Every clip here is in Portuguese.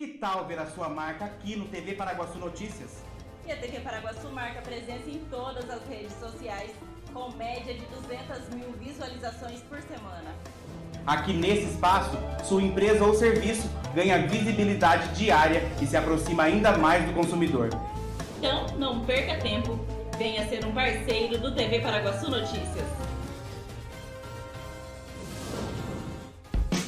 Que tal ver a sua marca aqui no TV Paraguaçu Notícias? E a TV Paraguaçu marca presença em todas as redes sociais, com média de 200 mil visualizações por semana. Aqui nesse espaço, sua empresa ou serviço ganha visibilidade diária e se aproxima ainda mais do consumidor. Então, não perca tempo. Venha ser um parceiro do TV Paraguaçu Notícias.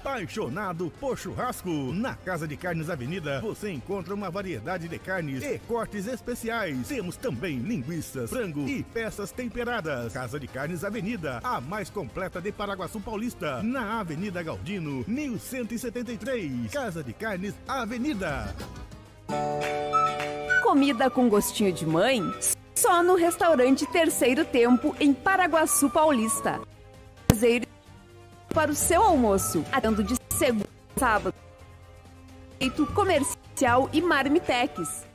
Apaixonado por churrasco? Na Casa de Carnes Avenida você encontra uma variedade de carnes e cortes especiais. Temos também linguiças, frango e peças temperadas. Casa de Carnes Avenida, a mais completa de Paraguaçu Paulista, na Avenida Galdino, 1173. Casa de Carnes Avenida. Comida com gostinho de mãe? Só no restaurante Terceiro Tempo, em Paraguaçu Paulista. Prazer para o seu almoço, atendo de segunda a sábado. Feito comercial e marmitex.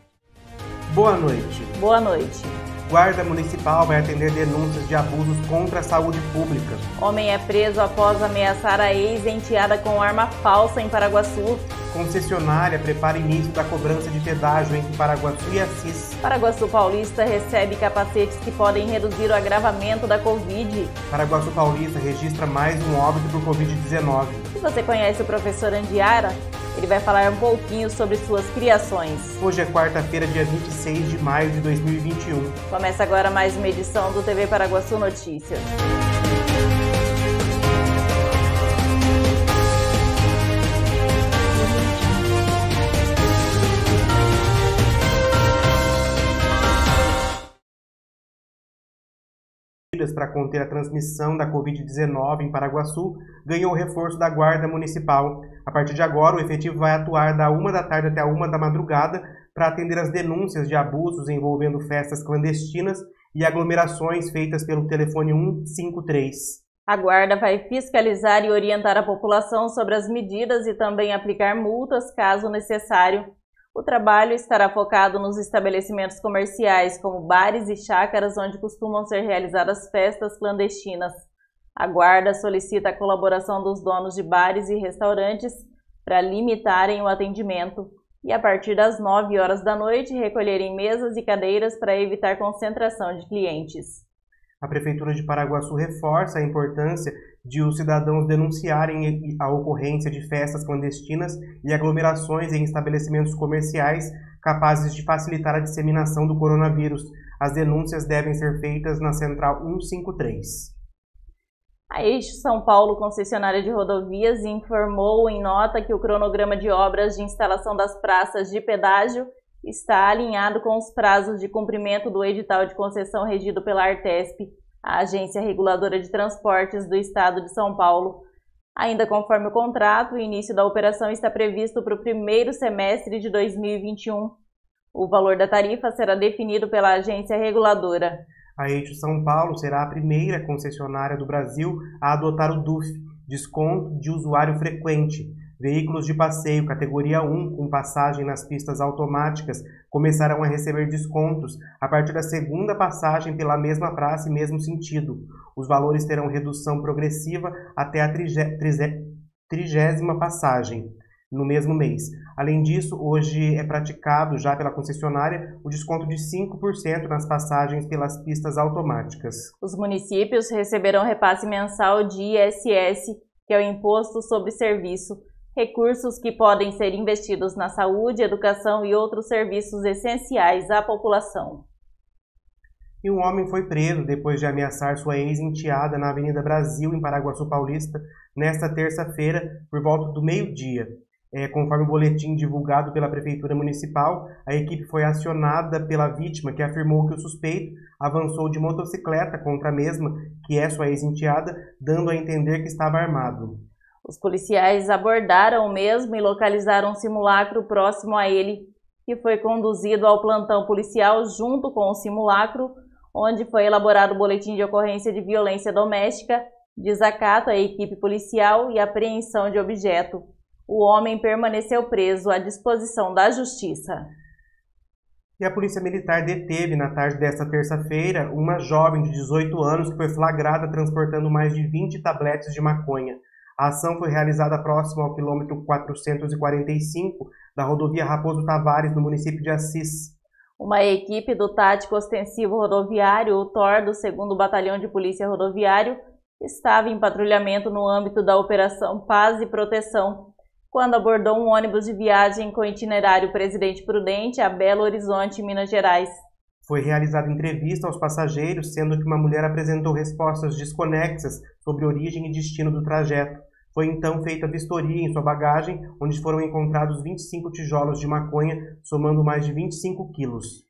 Boa noite. Boa noite. Guarda Municipal vai atender denúncias de abusos contra a saúde pública. Homem é preso após ameaçar a ex-enteada com arma falsa em Paraguaçu. Concessionária prepara início da cobrança de pedágio entre Paraguaçu e Assis. Paraguaçu Paulista recebe capacetes que podem reduzir o agravamento da Covid. Paraguaçu Paulista registra mais um óbito por Covid-19. Se você conhece o professor Andiara, ele vai falar um pouquinho sobre suas criações. Hoje é quarta-feira, dia 26 de maio de 2021. Começa agora mais uma edição do TV Paraguaçu Notícias. Para conter a transmissão da Covid-19 em Paraguaçu ganhou o reforço da Guarda Municipal. A partir de agora, o efetivo vai atuar da uma da tarde até a uma da madrugada para atender as denúncias de abusos envolvendo festas clandestinas e aglomerações feitas pelo telefone 153. A Guarda vai fiscalizar e orientar a população sobre as medidas e também aplicar multas caso necessário. O trabalho estará focado nos estabelecimentos comerciais, como bares e chácaras, onde costumam ser realizadas festas clandestinas. A Guarda solicita a colaboração dos donos de bares e restaurantes para limitarem o atendimento e, a partir das 9 horas da noite, recolherem mesas e cadeiras para evitar concentração de clientes. A Prefeitura de Paraguaçu reforça a importância de os cidadãos denunciarem a ocorrência de festas clandestinas e aglomerações em estabelecimentos comerciais capazes de facilitar a disseminação do coronavírus. As denúncias devem ser feitas na Central 153. A Eixo São Paulo, concessionária de rodovias, informou em nota que o cronograma de obras de instalação das praças de pedágio está alinhado com os prazos de cumprimento do edital de concessão regido pela Artesp, a Agência Reguladora de Transportes do Estado de São Paulo. Ainda conforme o contrato, o início da operação está previsto para o primeiro semestre de 2021. O valor da tarifa será definido pela agência reguladora. A Eixo São Paulo será a primeira concessionária do Brasil a adotar o DUF, desconto de usuário frequente, Veículos de passeio categoria 1 com passagem nas pistas automáticas começarão a receber descontos a partir da segunda passagem pela mesma praça e mesmo sentido. Os valores terão redução progressiva até a trigésima passagem no mesmo mês. Além disso, hoje é praticado já pela concessionária o desconto de 5% nas passagens pelas pistas automáticas. Os municípios receberão repasse mensal de ISS, que é o Imposto sobre Serviço, recursos que podem ser investidos na saúde, educação e outros serviços essenciais à população. E um homem foi preso depois de ameaçar sua ex-enteada na Avenida Brasil, em Paraguaçu Paulista, nesta terça-feira, por volta do meio-dia. É, conforme o boletim divulgado pela Prefeitura Municipal, a equipe foi acionada pela vítima, que afirmou que o suspeito avançou de motocicleta contra a mesma, que é sua ex-enteada, dando a entender que estava armado. Os policiais abordaram o mesmo e localizaram um simulacro próximo a ele, que foi conduzido ao plantão policial junto com o simulacro, onde foi elaborado o boletim de ocorrência de violência doméstica, desacato à equipe policial e apreensão de objeto. O homem permaneceu preso à disposição da Justiça. E a Polícia Militar deteve na tarde desta terça-feira uma jovem de 18 anos que foi flagrada transportando mais de 20 tabletes de maconha. A ação foi realizada próximo ao quilômetro 445 da rodovia Raposo Tavares, no município de Assis. Uma equipe do Tático Ostensivo Rodoviário, o TOR, do 2 Batalhão de Polícia Rodoviário, estava em patrulhamento no âmbito da Operação Paz e Proteção, quando abordou um ônibus de viagem com itinerário Presidente Prudente a Belo Horizonte, Minas Gerais. Foi realizada entrevista aos passageiros, sendo que uma mulher apresentou respostas desconexas sobre origem e destino do trajeto. Foi então feita vistoria em sua bagagem, onde foram encontrados 25 tijolos de maconha, somando mais de 25 quilos.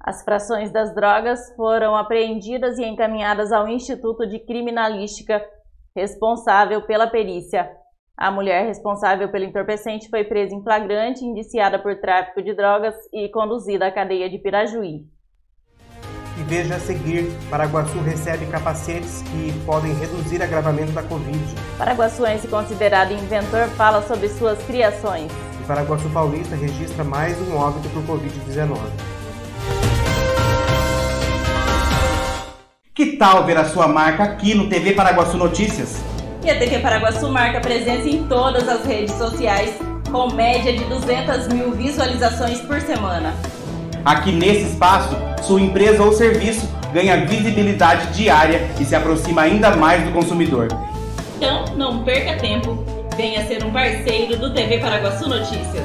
As frações das drogas foram apreendidas e encaminhadas ao Instituto de Criminalística, responsável pela perícia. A mulher responsável pelo entorpecente foi presa em flagrante, indiciada por tráfico de drogas e conduzida à cadeia de Pirajuí. E veja a seguir, Paraguaçu recebe capacetes que podem reduzir agravamento da Covid. Paraguaçuense considerado inventor fala sobre suas criações. E Paraguaçu Paulista registra mais um óbito por Covid-19. Que tal ver a sua marca aqui no TV Paraguaçu Notícias? E a TV Paraguaçu marca presença em todas as redes sociais, com média de 200 mil visualizações por semana. Aqui nesse espaço, sua empresa ou serviço ganha visibilidade diária e se aproxima ainda mais do consumidor. Então, não perca tempo. Venha ser um parceiro do TV Paraguaçu Notícias.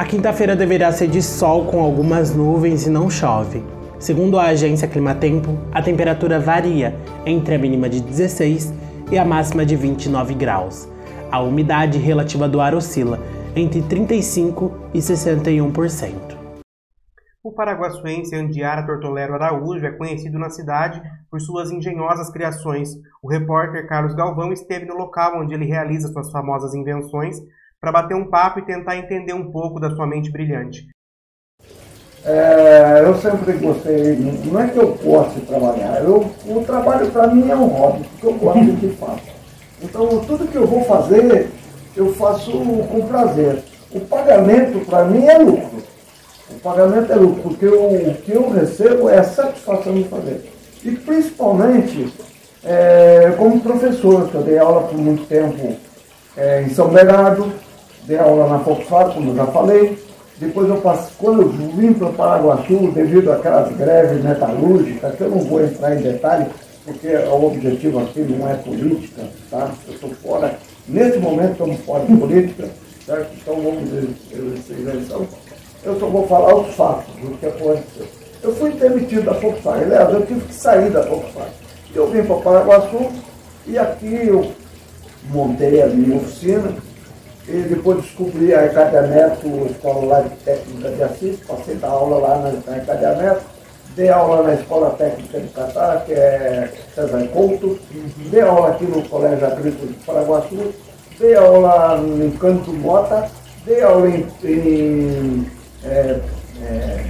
A quinta-feira deverá ser de sol com algumas nuvens e não chove. Segundo a agência Climatempo, a temperatura varia entre a mínima de 16 e a máxima de 29 graus. A umidade relativa do ar oscila entre 35 e 61%. O paraguaçuense Andiara Tortolero Araújo é conhecido na cidade por suas engenhosas criações. O repórter Carlos Galvão esteve no local onde ele realiza suas famosas invenções para bater um papo e tentar entender um pouco da sua mente brilhante. É, eu sempre gostei, não é que eu gosto de trabalhar, eu, o trabalho para mim é um hobby, porque eu gosto do que faço. Então tudo que eu vou fazer, eu faço com prazer. O pagamento para mim é lucro. O pagamento é lucro, porque o, o que eu recebo é a satisfação de fazer. E principalmente é, como professor, que eu dei aula por muito tempo é, em São Bernardo, dei aula na Volkswagen, como eu já falei. Depois eu passei, quando eu vim para Paraguaçu, devido àquelas greves metalúrgicas, que eu não vou entrar em detalhe, porque o objetivo aqui não é política, tá? Eu estou fora, nesse momento estamos fora de política, certo? Então vamos essa eleição. Eu só vou falar os fatos do que aconteceu. Eu fui demitido da Volkswagen, aliás, eu tive que sair da Volkswagen. Eu vim para Paraguaçu e aqui eu montei a minha oficina, e depois descobri a Arcadia Neto, escola lá de técnica de Assis, passei da aula lá na, na Arcadia Neto, dei aula na Escola Técnica de Catar, que é César Couto, dei aula aqui no Colégio Agrícola de Paraguaçu, dei aula em Canto Mota, dei aula em, em é, é,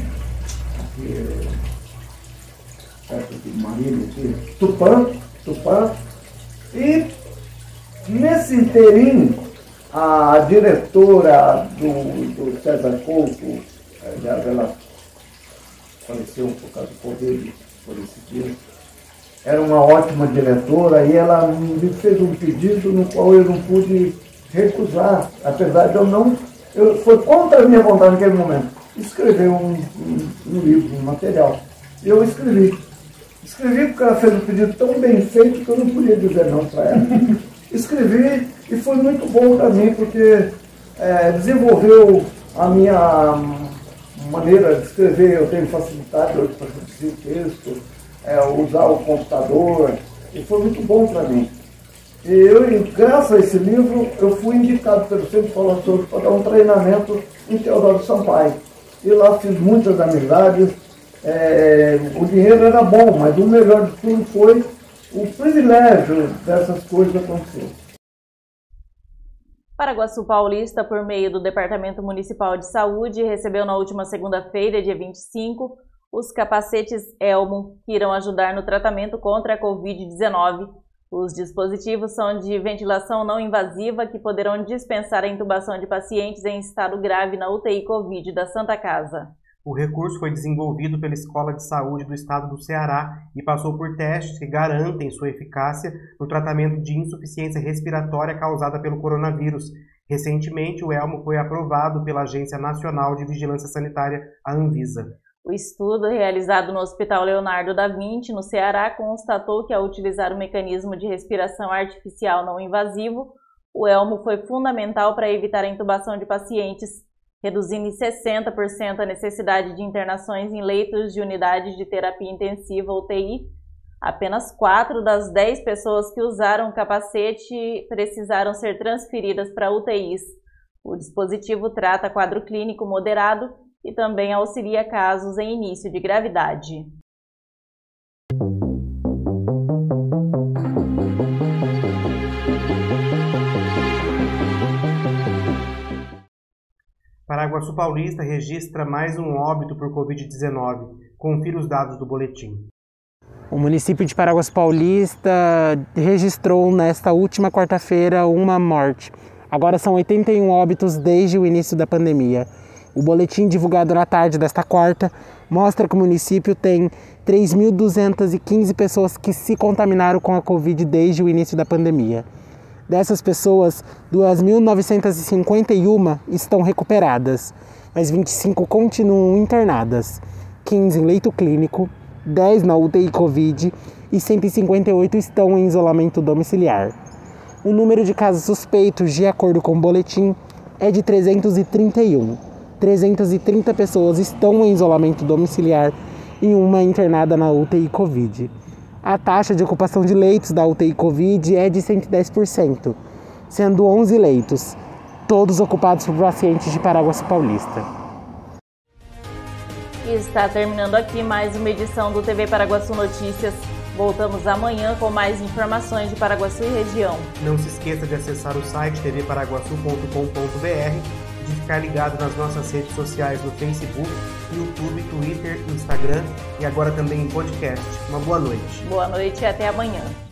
perto de Marília, aqui, Tupã, Tupã, e nesse inteirinho a diretora do, do César Couto, aliás, ela faleceu por causa do Covid por esse dia, era uma ótima diretora e ela me fez um pedido no qual eu não pude recusar, apesar de eu não. Eu, foi contra a minha vontade naquele momento. Escrever um, um, um livro, um material. E eu escrevi. Escrevi porque ela fez um pedido tão bem feito que eu não podia dizer não para ela. Escrevi e foi muito bom para mim, porque é, desenvolveu a minha maneira de escrever, eu tenho facilidade hoje para reduzir texto, é, usar o computador, e foi muito bom para mim. E eu, graças a esse livro, eu fui indicado pelo Centro de Formação para dar um treinamento em Teodoro Sampaio. E lá fiz muitas amizades. É, o dinheiro era bom, mas o melhor de tudo foi o privilégio dessas coisas acontecer. Paraguaçu Paulista, por meio do Departamento Municipal de Saúde, recebeu na última segunda-feira, dia 25, os capacetes Elmo, que irão ajudar no tratamento contra a Covid-19. Os dispositivos são de ventilação não invasiva que poderão dispensar a intubação de pacientes em estado grave na UTI Covid da Santa Casa. O recurso foi desenvolvido pela Escola de Saúde do Estado do Ceará e passou por testes que garantem sua eficácia no tratamento de insuficiência respiratória causada pelo coronavírus. Recentemente, o Elmo foi aprovado pela Agência Nacional de Vigilância Sanitária, a Anvisa. O estudo realizado no Hospital Leonardo da Vinci, no Ceará, constatou que ao utilizar o mecanismo de respiração artificial não invasivo, o elmo foi fundamental para evitar a intubação de pacientes reduzindo em 60% a necessidade de internações em leitos de unidades de terapia intensiva UTI. Apenas 4 das 10 pessoas que usaram o capacete precisaram ser transferidas para UTIs. O dispositivo trata quadro clínico moderado e também auxilia casos em início de gravidade. Paraguaçu Paulista registra mais um óbito por Covid-19. Confira os dados do boletim. O município de Paraguaçu Paulista registrou nesta última quarta-feira uma morte. Agora são 81 óbitos desde o início da pandemia. O boletim divulgado na tarde desta quarta mostra que o município tem 3.215 pessoas que se contaminaram com a Covid desde o início da pandemia. Dessas pessoas, 2.951 estão recuperadas, mas 25 continuam internadas, 15 em leito clínico, 10 na UTI Covid e 158 estão em isolamento domiciliar. O número de casos suspeitos, de acordo com o boletim, é de 331. 330 pessoas estão em isolamento domiciliar e uma internada na UTI Covid a taxa de ocupação de leitos da UTI Covid é de 110%, sendo 11 leitos, todos ocupados por pacientes de Paraguaçu Paulista. E está terminando aqui mais uma edição do TV Paraguaçu Notícias. Voltamos amanhã com mais informações de Paraguaçu e região. Não se esqueça de acessar o site tvparaguaçu.com.br de ficar ligado nas nossas redes sociais no Facebook, YouTube, Twitter, Instagram e agora também em podcast. Uma boa noite. Boa noite e até amanhã.